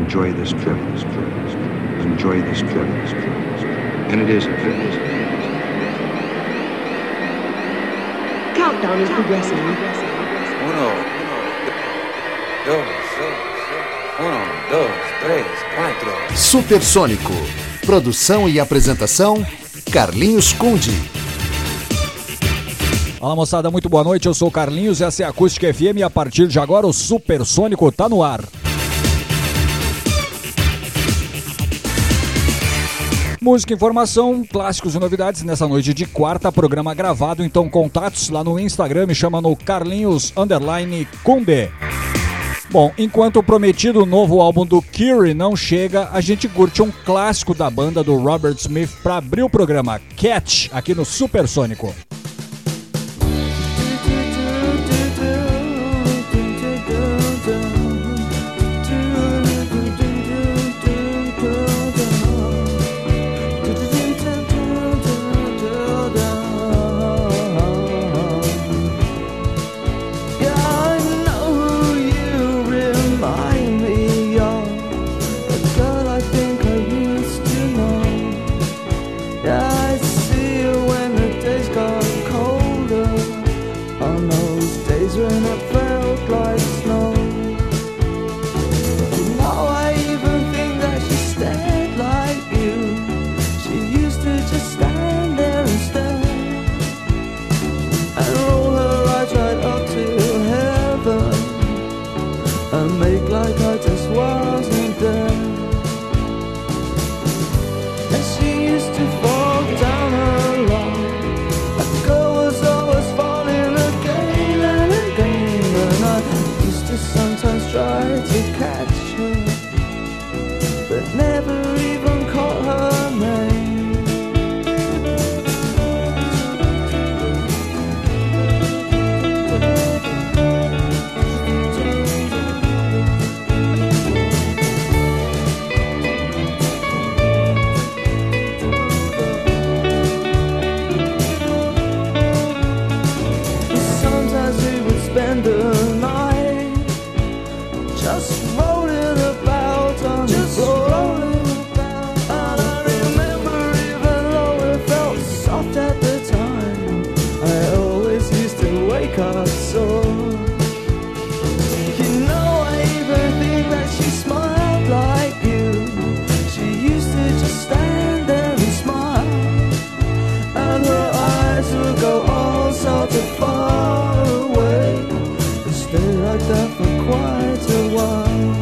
enjoy this trip. Enjoy this trip. And it is a trip. Countdown is progressing. Uno, dos, uno, dos, três, quatro. Supersônico. Produção e apresentação: Carlinhos Conde. Fala moçada, muito boa noite. Eu sou o Carlinhos, essa é a Acústica FM e a partir de agora o Supersônico tá no ar. Música, informação, clássicos e novidades nessa noite de quarta, programa gravado. Então, contatos lá no Instagram, me chama no Carlinhos Underline Kunde. Bom, enquanto o prometido novo álbum do Curie não chega, a gente curte um clássico da banda do Robert Smith para abrir o programa Catch aqui no Supersônico. like that for quite a while.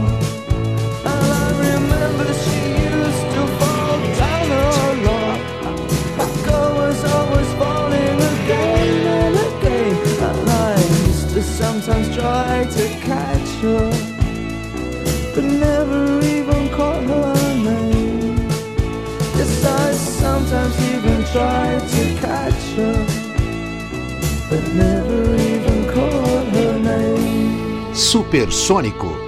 And I remember she used to fall down a lot. Was always falling again and again. I used to sometimes try to catch her, but never even caught her name. Yes, I sometimes even tried to catch her, but never. Supersônico.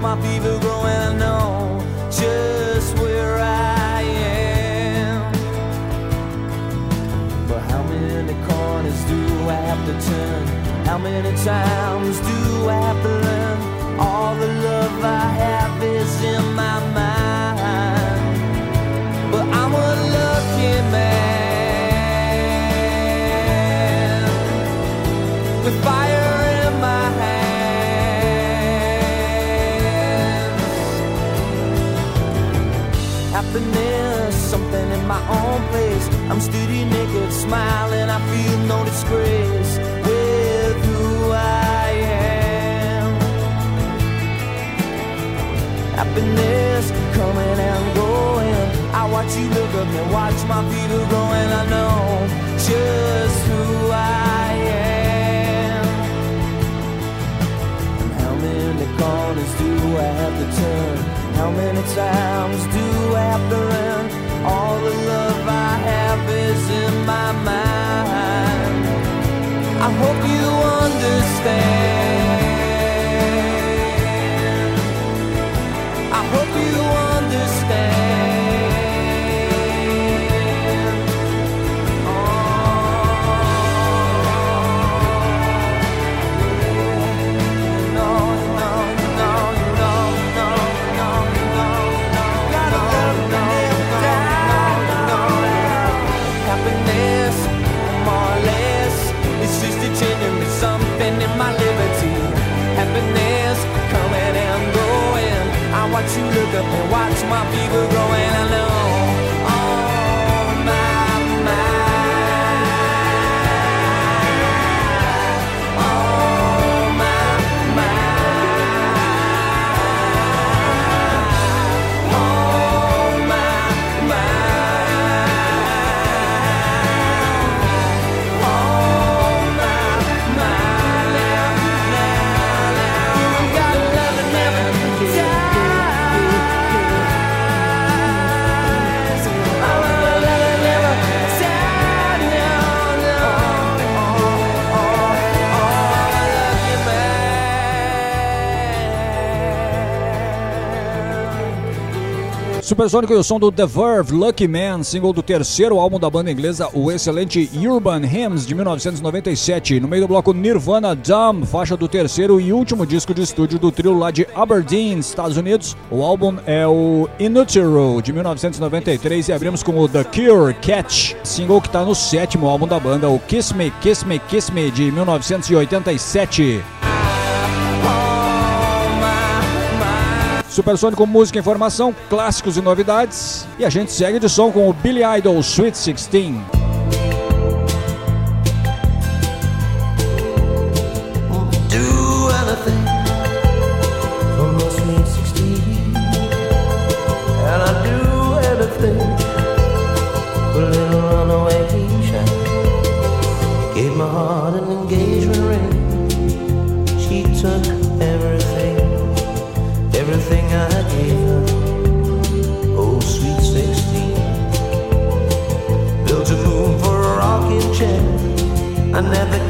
my fever growing, I know just where I am. But how many corners do I have to turn? How many times do I have to learn all the love I I'm studio naked, smiling, I feel no disgrace with who I am. Happiness coming and going. I watch you look up and watch my feet are growing. I know just who I am. And how many corners do I have to turn? How many times do I have to run? All the love I have is in my mind. I hope you understand. you look up and watch my fever growing. I know. Supersônico e o som do The Verve, Lucky Man, single do terceiro álbum da banda inglesa, o excelente Urban Hymns, de 1997. No meio do bloco Nirvana Dumb, faixa do terceiro e último disco de estúdio do trio lá de Aberdeen, Estados Unidos. O álbum é o In Utero, de 1993. E abrimos com o The Cure, Catch, single que está no sétimo álbum da banda, o Kiss Me, Kiss Me, Kiss Me, de 1987. Supersônico Música e Informação, clássicos e novidades. E a gente segue de som com o Billy Idol Sweet 16. Do anything I never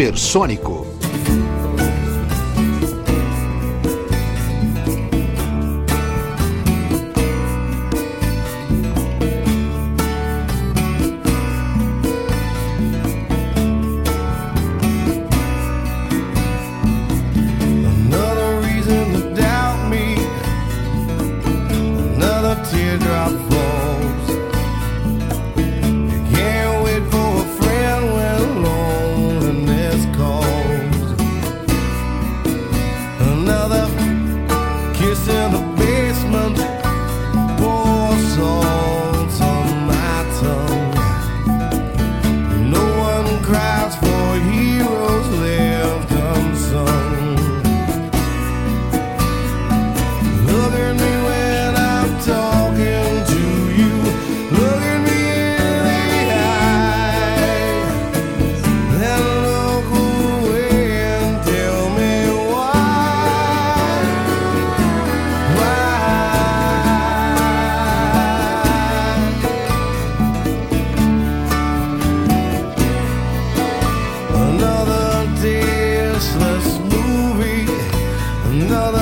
sixteen. another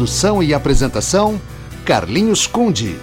Produção e apresentação: Carlinhos Conde.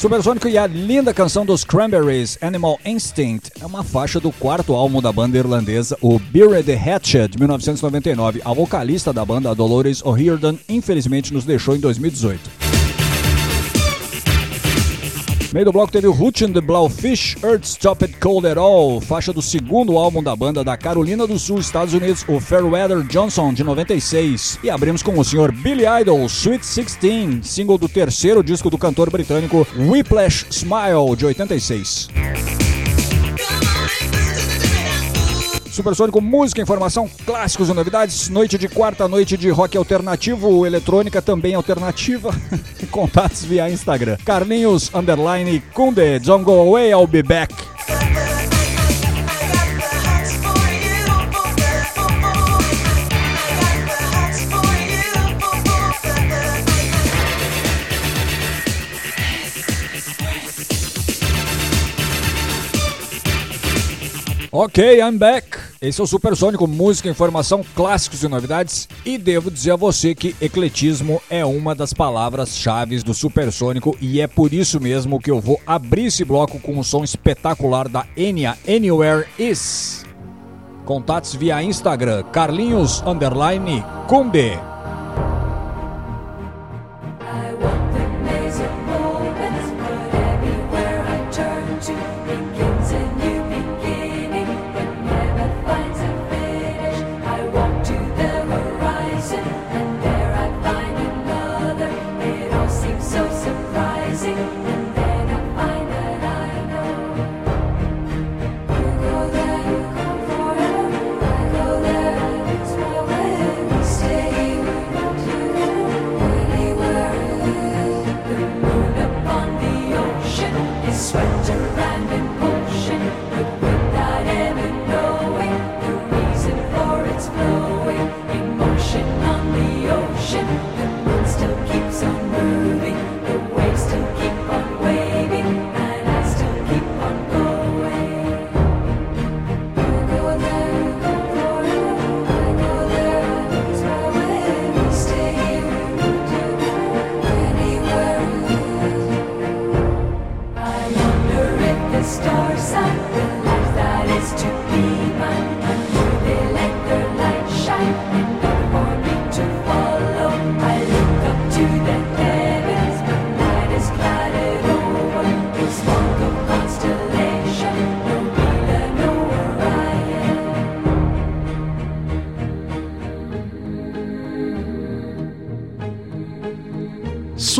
Supersônico e a linda canção dos Cranberries, Animal Instinct, é uma faixa do quarto álbum da banda irlandesa, o the Hatchet, de 1999. A vocalista da banda, Dolores O'Riordan, infelizmente nos deixou em 2018. Meio do bloco teve o Hooch and the Blowfish, Earth Stop It Cold at All, faixa do segundo álbum da banda da Carolina do Sul, Estados Unidos, o Fairweather Johnson, de 96. E abrimos com o Sr. Billy Idol, Sweet 16, single do terceiro disco do cantor britânico Whiplash Smile, de 86. Supersônico, música, informação, clássicos e novidades. Noite de quarta, noite de rock alternativo, eletrônica também alternativa. Contatos via Instagram. Carlinhos, underline, Kunde, don't go away, I'll be back. Ok, I'm back. Esse é o Supersônico, música, informação, clássicos e novidades. E devo dizer a você que ecletismo é uma das palavras-chave do Supersônico e é por isso mesmo que eu vou abrir esse bloco com um som espetacular da Enya Anywhere Is. Contatos via Instagram, Carlinhos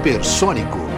supersônico.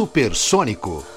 Supersônico.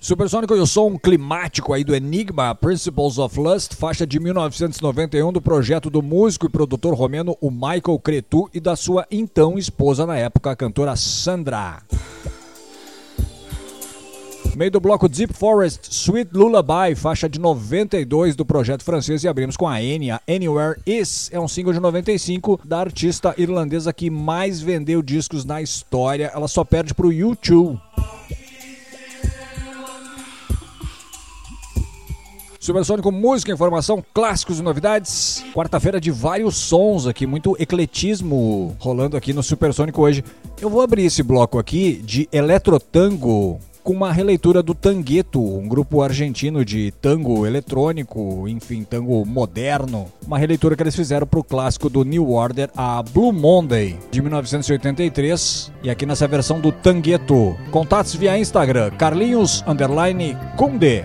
Supersônico e o som climático aí do Enigma, Principles of Lust, faixa de 1991 do projeto do músico e produtor romeno o Michael Cretu e da sua então esposa na época, a cantora Sandra. Meio do bloco Deep Forest, Sweet Lullaby, faixa de 92 do projeto francês e abrimos com a Enya, Anywhere Is, é um single de 95 da artista irlandesa que mais vendeu discos na história, ela só perde pro U2. Supersônico, música, informação, clássicos e novidades. Quarta-feira de vários sons aqui, muito ecletismo rolando aqui no Supersônico hoje. Eu vou abrir esse bloco aqui de Eletrotango com uma releitura do Tangueto, um grupo argentino de tango eletrônico, enfim, tango moderno. Uma releitura que eles fizeram para o clássico do New Order, a Blue Monday, de 1983. E aqui nessa versão do Tangueto. Contatos via Instagram, Carlinhos Underline Kunde.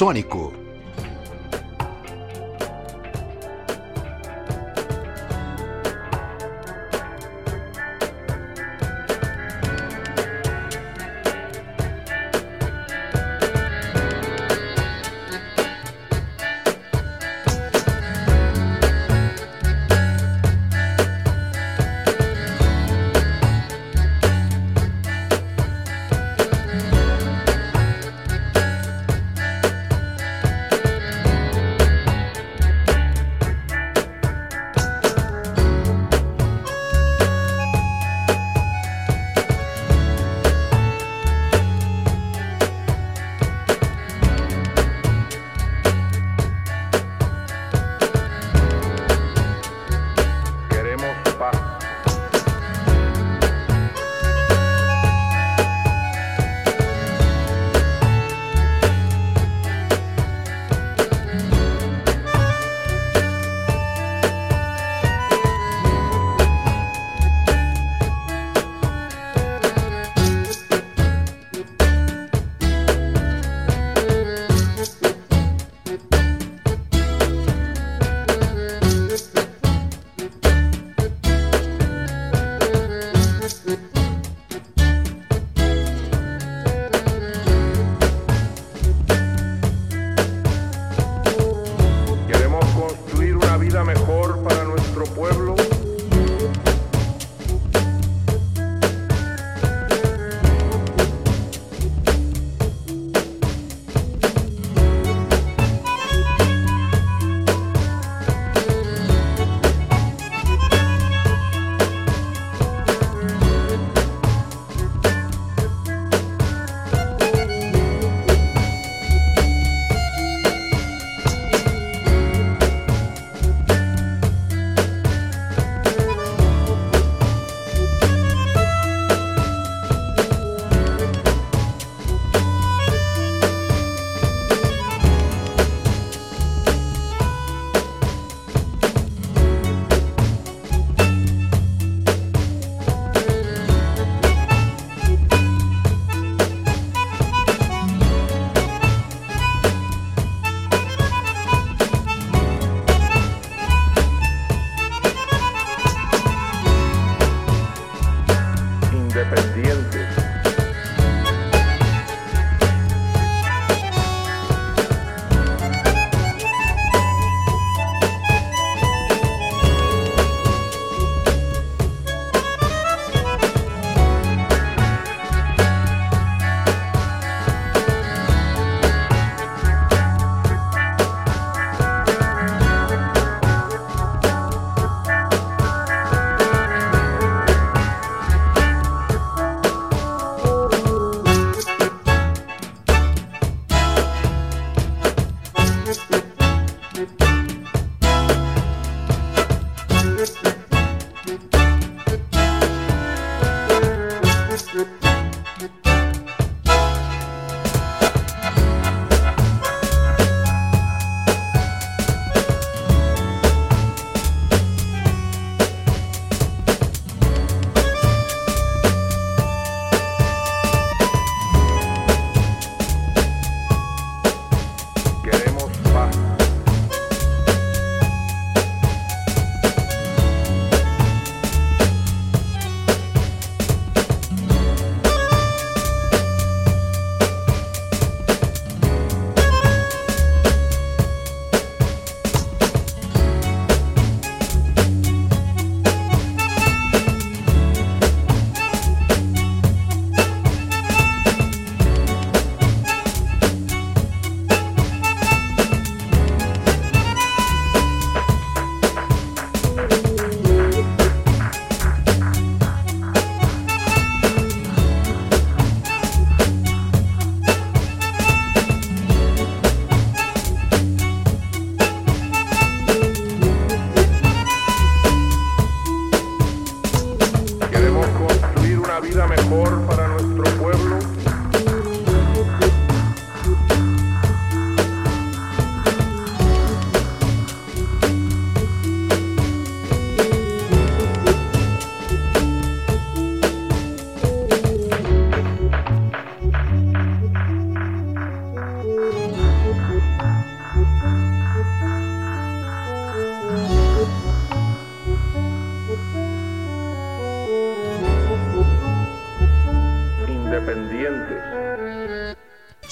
Supersônico.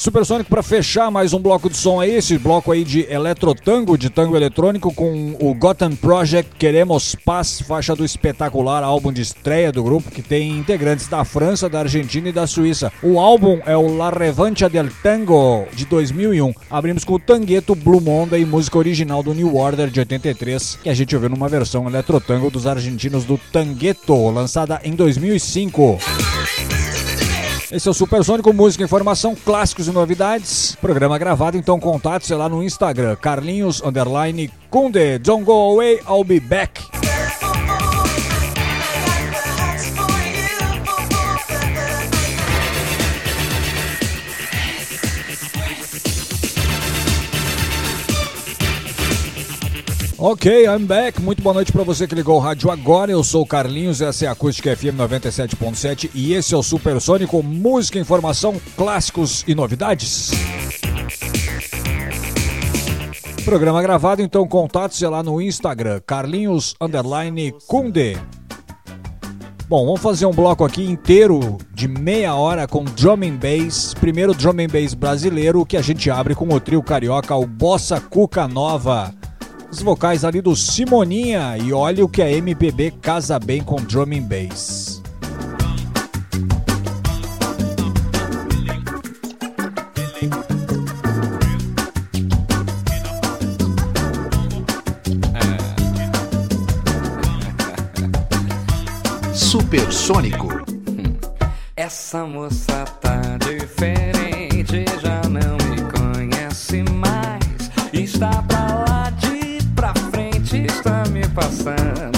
Supersônico para fechar mais um bloco de som aí, esse bloco aí de eletrotango, de tango eletrônico com o Gotham Project Queremos Paz, faixa do espetacular álbum de estreia do grupo que tem integrantes da França, da Argentina e da Suíça. O álbum é o La Revancha del Tango de 2001. Abrimos com o Tangueto Blue Monday, música original do New Order de 83, que a gente ouviu numa versão eletrotango dos argentinos do Tangueto, lançada em 2005. Esse é o Supersônico, música, informação, clássicos e novidades. Programa gravado, então contatos é lá no Instagram, Carlinhos Underline Kunde. Don't go away, I'll be back. Ok, I'm back. Muito boa noite para você que ligou o rádio agora. Eu sou o Carlinhos, essa é a Acústica FM 97.7 e esse é o Supersônico, música, informação, clássicos e novidades. Programa gravado, então contatos é lá no Instagram, Carlinhos Underline Kunde. Bom, vamos fazer um bloco aqui inteiro de meia hora com drum and bass. Primeiro drum and bass brasileiro que a gente abre com o trio carioca, o Bossa Cuca Nova. Os vocais ali do Simoninha e olha o que a MPB casa bem com drum and bass. Supersônico. Essa moça tá diferente, já não me conhece mais. Está pra lá passando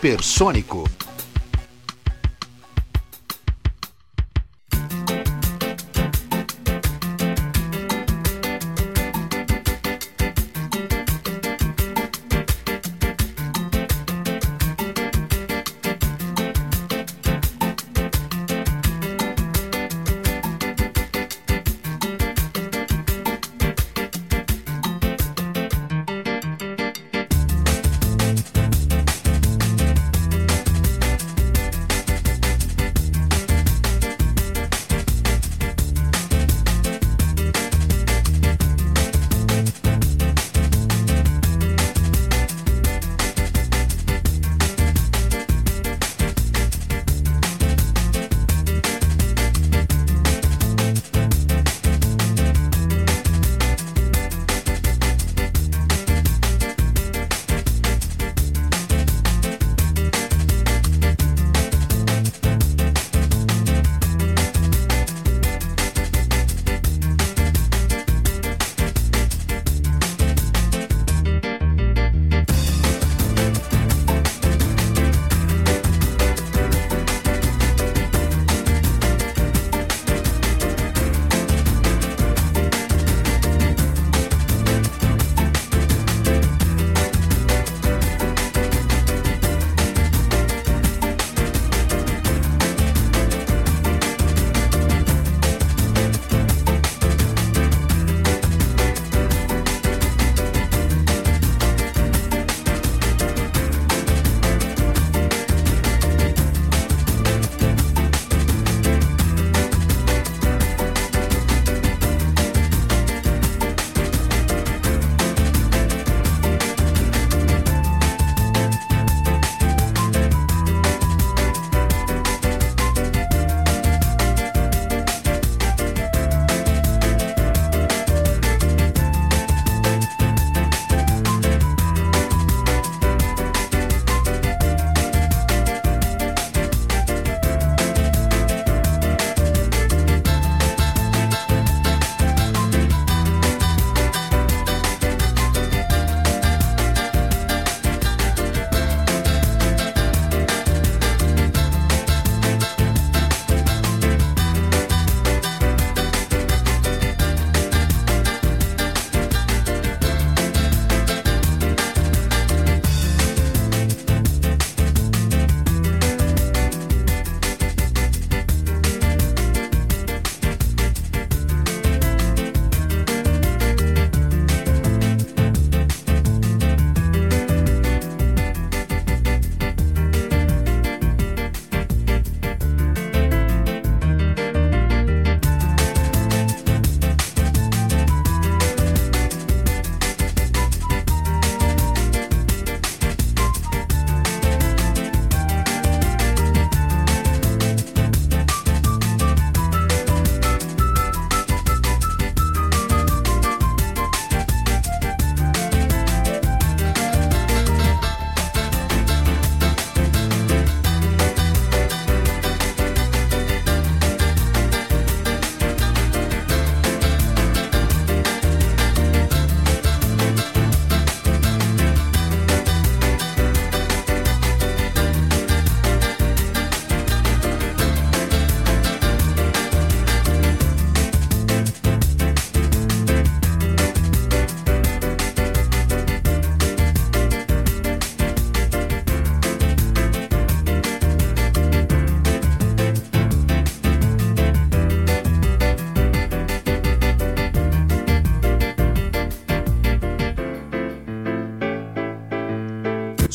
Supersônico.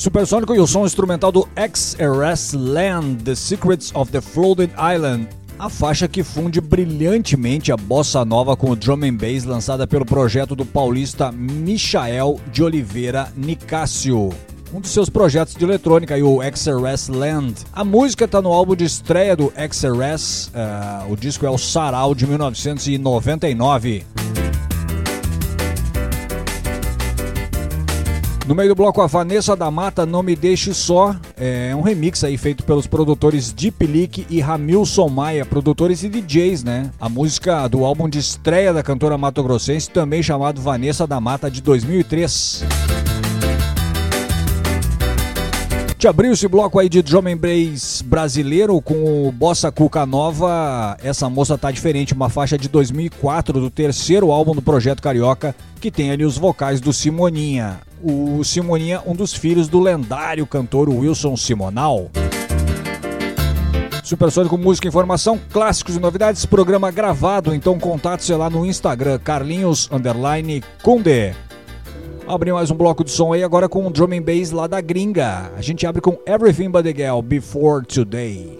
Supersônico e o som instrumental do XRS Land, The Secrets of the Floated Island. A faixa que funde brilhantemente a bossa nova com o drum and bass lançada pelo projeto do paulista Michael de Oliveira Nicásio. Um dos seus projetos de eletrônica, o XRS Land. A música está no álbum de estreia do XRS, eh, o disco é o Sarau de 1999. No meio do bloco, a Vanessa da Mata, Não Me Deixe Só, é um remix aí feito pelos produtores Deep Leak e Ramilson Maia, produtores e DJs, né? A música do álbum de estreia da cantora Mato Grossense, também chamado Vanessa da Mata, de 2003. Te abriu esse bloco aí de drum and bass brasileiro com o Bossa Cuca Nova. Essa moça tá diferente, uma faixa de 2004 do terceiro álbum do Projeto Carioca, que tem ali os vocais do Simoninha. O Simoninha, um dos filhos do lendário cantor Wilson Simonal. Supersônico Música Informação, clássicos e novidades, programa gravado, então contate-se lá no Instagram, Carlinhos Underline Conde. Abrir mais um bloco de som aí agora com o drum and bass lá da gringa. A gente abre com Everything But The Girl, Before Today.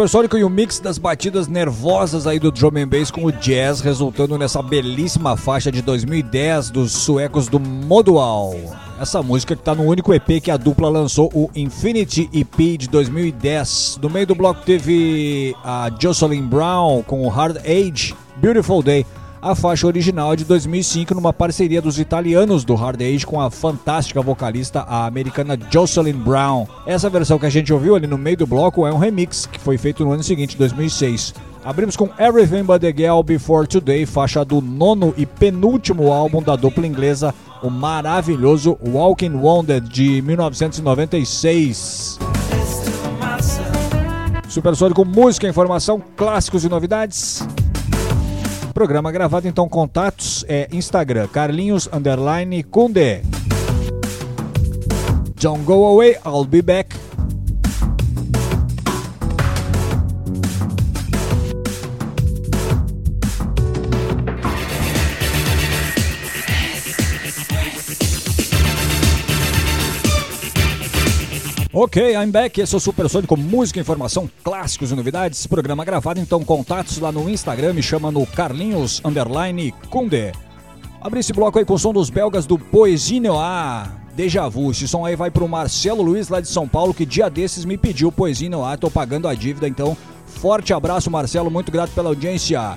Supersônico e o mix das batidas nervosas aí do drum and bass com o jazz, resultando nessa belíssima faixa de 2010 dos suecos do Modual. Essa música que tá no único EP que a dupla lançou, o Infinity EP de 2010. No meio do bloco teve a Jocelyn Brown com o Hard Age, Beautiful Day. A faixa original é de 2005 numa parceria dos italianos do Hard Age com a fantástica vocalista a americana Jocelyn Brown. Essa versão que a gente ouviu ali no meio do bloco é um remix que foi feito no ano seguinte, 2006. Abrimos com Everything But The Girl Before Today, faixa do nono e penúltimo álbum da dupla inglesa, o maravilhoso Walking Wounded de 1996. Supersônico Música, Informação, Clássicos e Novidades. Programa gravado, então, contatos é Instagram, Carlinhos Underline Kunde. Don't go away, I'll be back. Ok, I'm back. Esse é o Supersônico Música, Informação, Clássicos e Novidades. Programa gravado, então contatos lá no Instagram. Me chama no Carlinhos Underline Kunde. Abri esse bloco aí com o som dos belgas do Poesie Noir. Deja vu. Esse som aí vai pro Marcelo Luiz lá de São Paulo, que dia desses me pediu Poesie Noir. Tô pagando a dívida, então forte abraço, Marcelo. Muito grato pela audiência.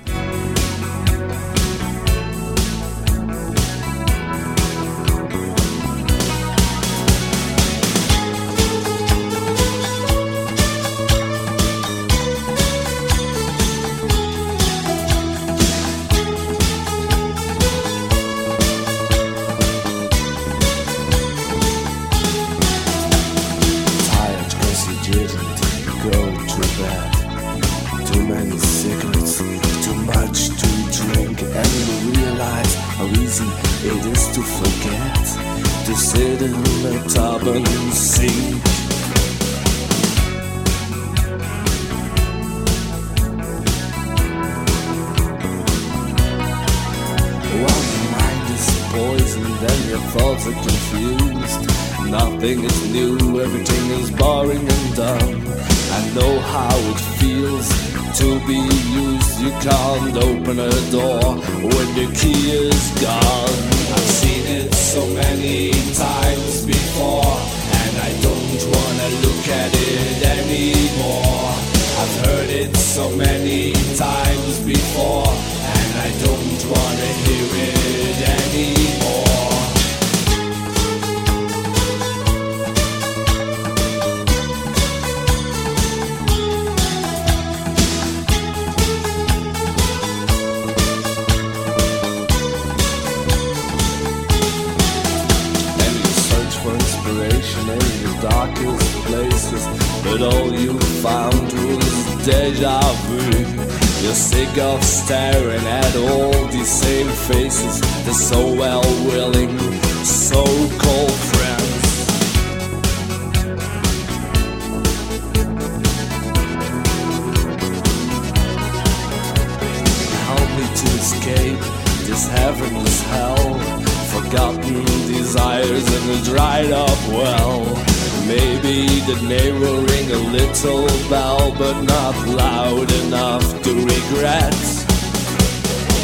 Your thoughts are confused. Nothing is new, everything is boring and dumb. I know how it feels to be used. You can't open a door when the key is gone. I've seen it so many times before, and I don't wanna look at it anymore. I've heard it so many times before, and I don't wanna hear it anymore. Deja vu. You're sick of staring at all these same faces. They're so well willing, so cold friends. Help me to escape this heavenless hell. Forgotten desires in a dried up well. Maybe the name will ring a little bell, but not loud enough to regret.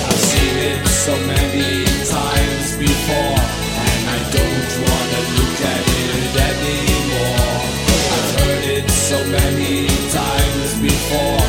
I've seen it so many times before, and I don't wanna look at it anymore. I've heard it so many times before,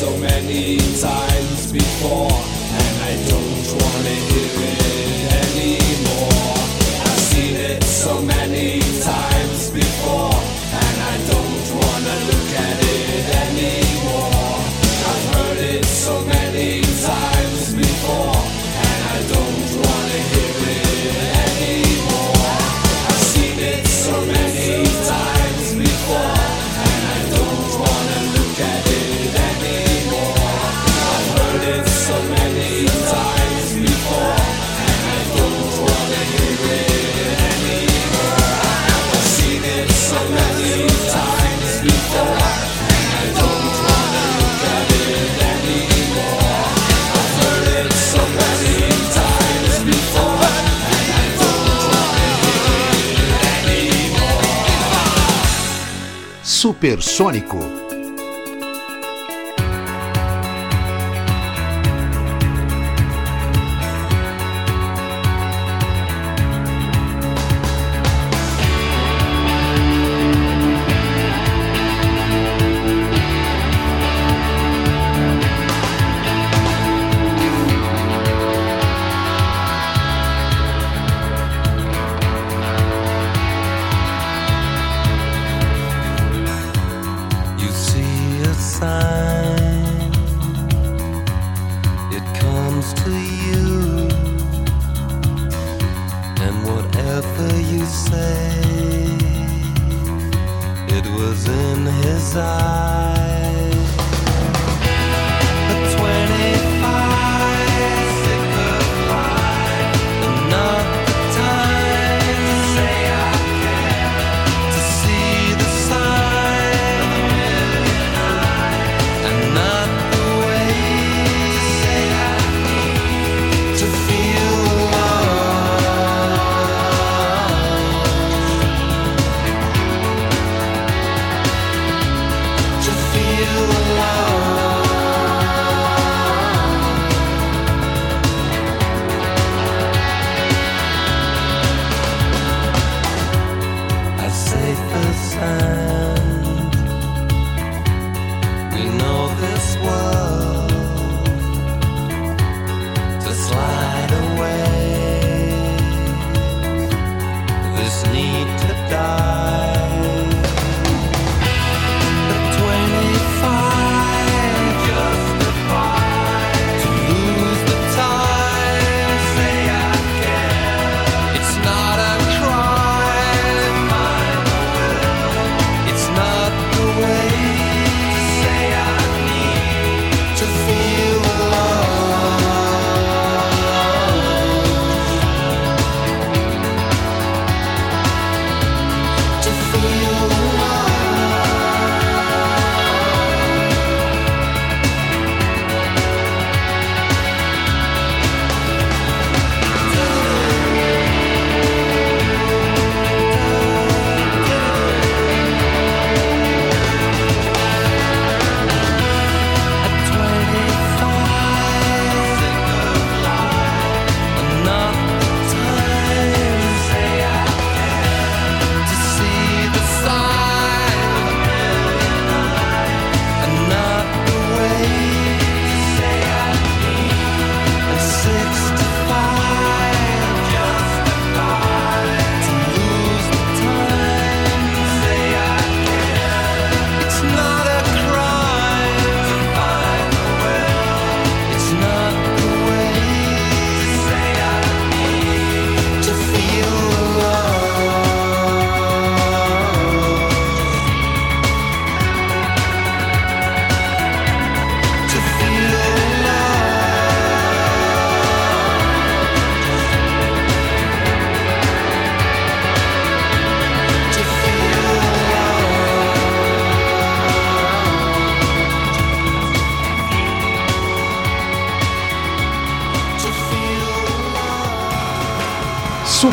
so many times before. hipersônico.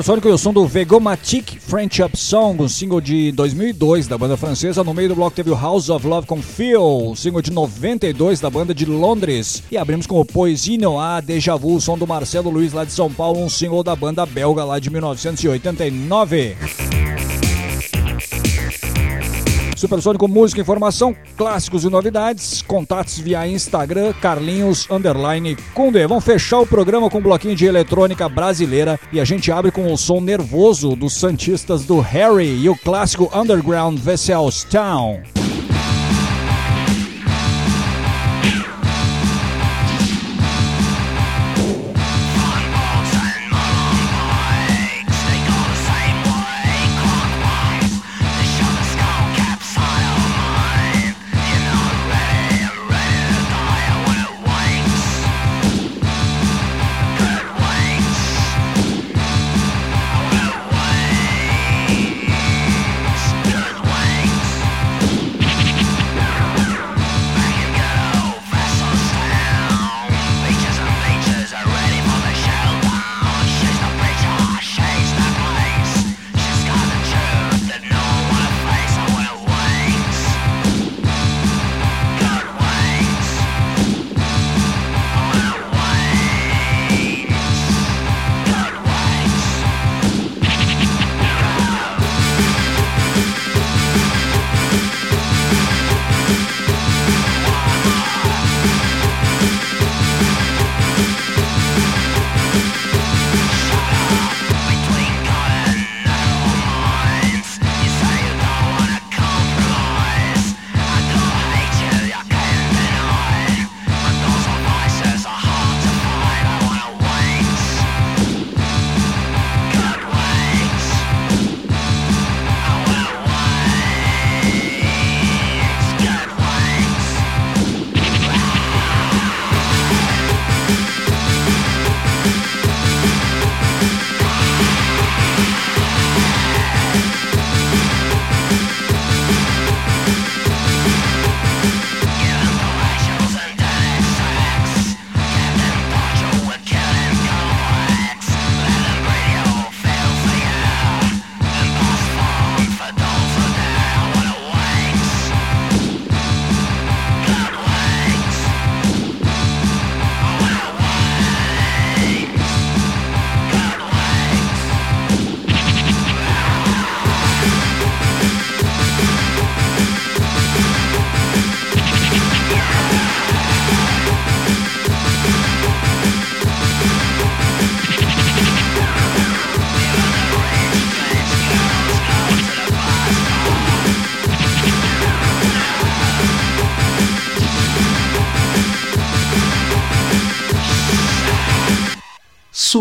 Supersônico e o som do Vegomatic French Up Song, um single de 2002 da banda francesa. No meio do bloco teve o House of Love com Phil, um single de 92 da banda de Londres. E abrimos com o Poesino A Deja Vu, o som do Marcelo Luiz lá de São Paulo, um single da banda belga lá de 1989. Supersônico Música, Informação, Clássicos e Novidades. Contatos via Instagram, Carlinhos Underline Kunde. Vamos fechar o programa com um bloquinho de eletrônica brasileira e a gente abre com o som nervoso dos Santistas do Harry e o clássico Underground Vessel's Town.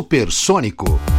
Supersônico.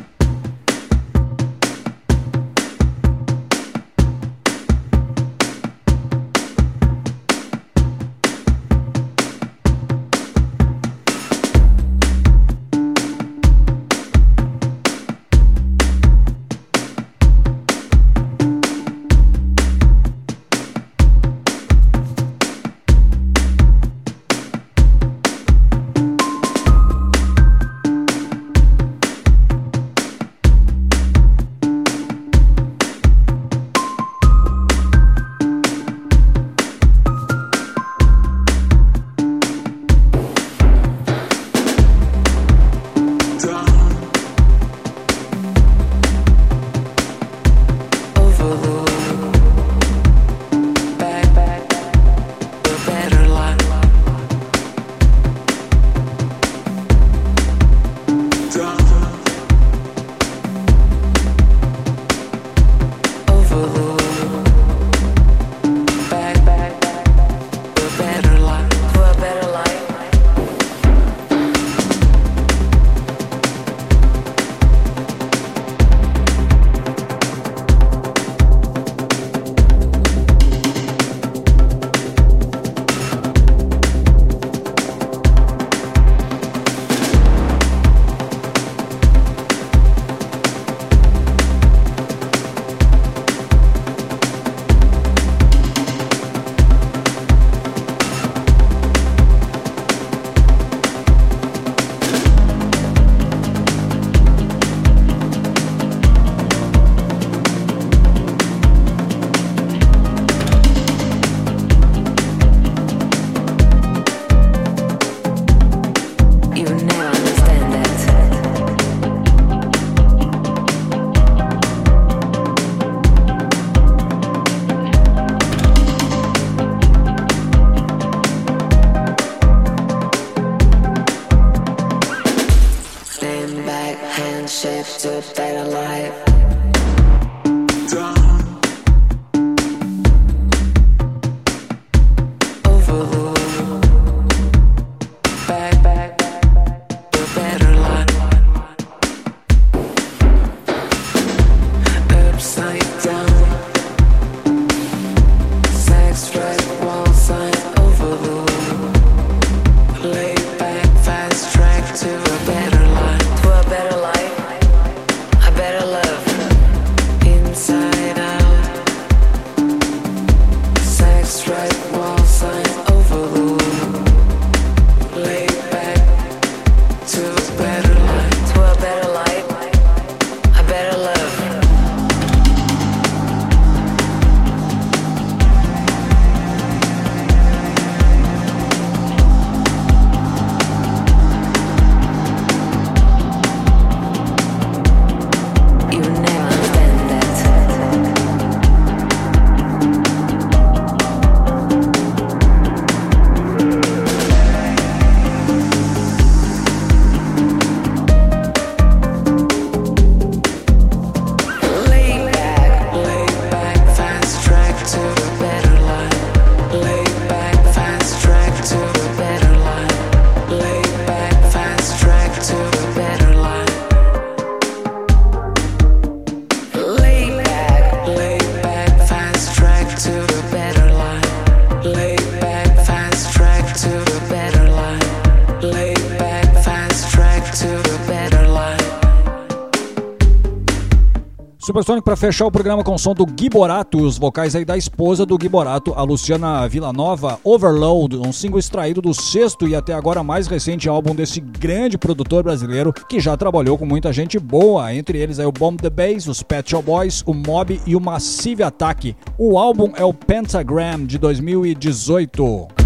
Supersônico para fechar o programa com o som do Gui Borato, os vocais aí da esposa do Gui Borato, a Luciana Villanova, Overload, um single extraído do sexto e até agora mais recente álbum desse grande produtor brasileiro que já trabalhou com muita gente boa, entre eles aí o Bomb the Bass, os Pet Shop Boys, o Mob e o Massive Attack. O álbum é o Pentagram de 2018.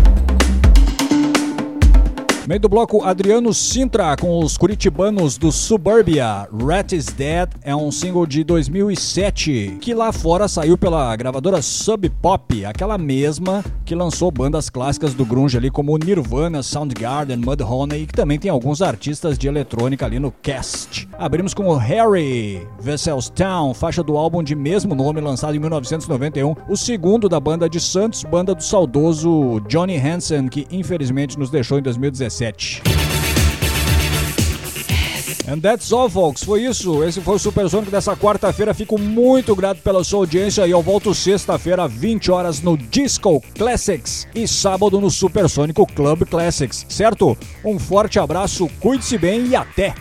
Meio do bloco, Adriano Sintra com os curitibanos do Suburbia. Rat is Dead é um single de 2007 que lá fora saiu pela gravadora Sub Pop, aquela mesma que lançou bandas clássicas do grunge ali como Nirvana, Soundgarden, Mudhoney e que também tem alguns artistas de eletrônica ali no cast. Abrimos com o Harry, Vesselstown, faixa do álbum de mesmo nome lançado em 1991, o segundo da banda de Santos, banda do saudoso Johnny Hansen que infelizmente nos deixou em 2017. And that's all, folks. Foi isso. Esse foi o Supersônico dessa quarta-feira. Fico muito grato pela sua audiência e eu volto sexta-feira, 20 horas no Disco Classics e sábado no Supersônico Club Classics, certo? Um forte abraço, cuide-se bem e até!